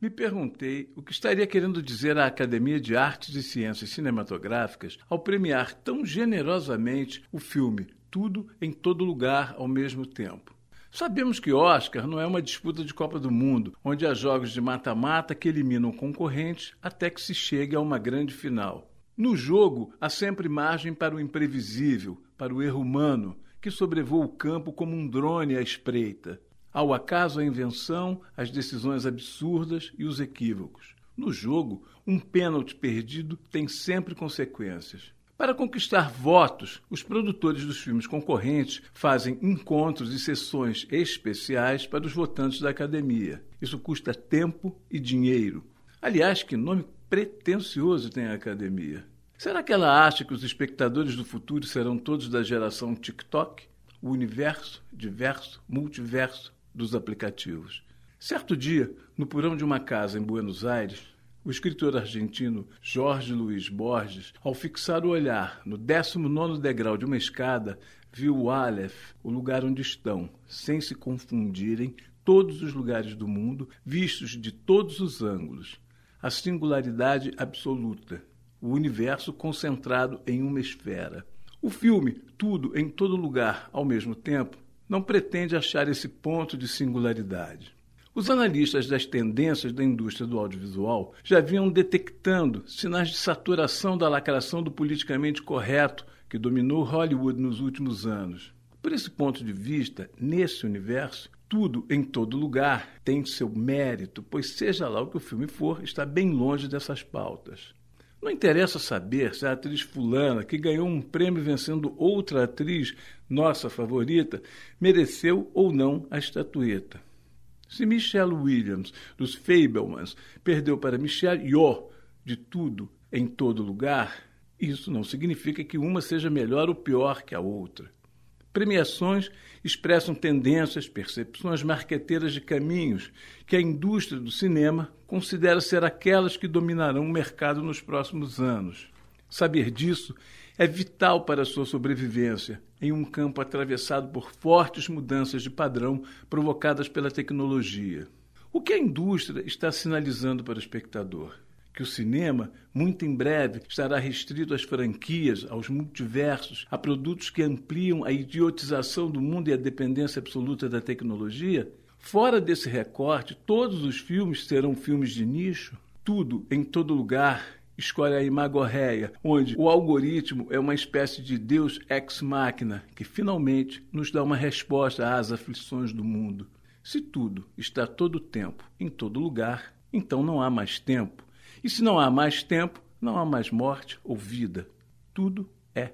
me perguntei o que estaria querendo dizer a Academia de Artes e Ciências Cinematográficas ao premiar tão generosamente o filme Tudo em Todo Lugar ao mesmo tempo. Sabemos que Oscar não é uma disputa de Copa do Mundo, onde há jogos de mata-mata que eliminam concorrentes até que se chegue a uma grande final. No jogo, há sempre margem para o imprevisível, para o erro humano, que sobrevoa o campo como um drone à espreita. Ao acaso, a invenção, as decisões absurdas e os equívocos. No jogo, um pênalti perdido tem sempre consequências. Para conquistar votos, os produtores dos filmes concorrentes fazem encontros e sessões especiais para os votantes da academia. Isso custa tempo e dinheiro. Aliás, que nome pretensioso tem a academia. Será que ela acha que os espectadores do futuro serão todos da geração TikTok? O universo, diverso, multiverso, dos aplicativos. Certo dia, no porão de uma casa em Buenos Aires, o escritor argentino Jorge Luiz Borges, ao fixar o olhar no 19 degrau de uma escada, viu o Aleph, o lugar onde estão, sem se confundirem, todos os lugares do mundo, vistos de todos os ângulos. A singularidade absoluta, o universo concentrado em uma esfera. O filme, tudo em todo lugar ao mesmo tempo, não pretende achar esse ponto de singularidade. Os analistas das tendências da indústria do audiovisual já vinham detectando sinais de saturação da lacração do politicamente correto que dominou Hollywood nos últimos anos. Por esse ponto de vista, nesse universo, tudo em todo lugar tem seu mérito, pois seja lá o que o filme for, está bem longe dessas pautas. Não interessa saber se a atriz fulana, que ganhou um prêmio vencendo outra atriz, nossa favorita, mereceu ou não a estatueta. Se Michelle Williams, dos Fablemans, perdeu para Michelle Yeoh, de tudo, em todo lugar, isso não significa que uma seja melhor ou pior que a outra. Premiações expressam tendências, percepções marqueteiras de caminhos que a indústria do cinema considera ser aquelas que dominarão o mercado nos próximos anos. Saber disso é vital para a sua sobrevivência em um campo atravessado por fortes mudanças de padrão provocadas pela tecnologia. O que a indústria está sinalizando para o espectador? Que o cinema, muito em breve, estará restrito às franquias, aos multiversos, a produtos que ampliam a idiotização do mundo e a dependência absoluta da tecnologia? Fora desse recorte, todos os filmes serão filmes de nicho? Tudo, em todo lugar, escolhe a imagorreia, onde o algoritmo é uma espécie de Deus ex machina que finalmente nos dá uma resposta às aflições do mundo. Se tudo está todo tempo, em todo lugar, então não há mais tempo e se não há mais tempo, não há mais morte ou vida. Tudo é.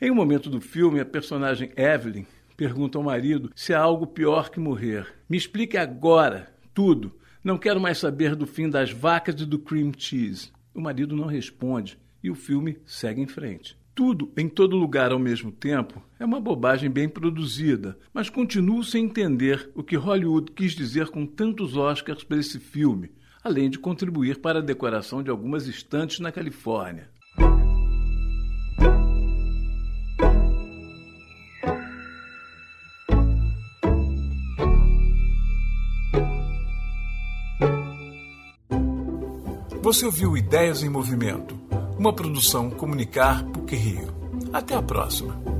Em um momento do filme, a personagem Evelyn pergunta ao marido se há algo pior que morrer. Me explique agora tudo. Não quero mais saber do fim das vacas e do cream cheese. O marido não responde e o filme segue em frente. Tudo em todo lugar ao mesmo tempo é uma bobagem bem produzida, mas continuo sem entender o que Hollywood quis dizer com tantos Oscars para esse filme além de contribuir para a decoração de algumas estantes na Califórnia. Você ouviu Ideias em Movimento, uma produção Comunicar PUC Rio. Até a próxima.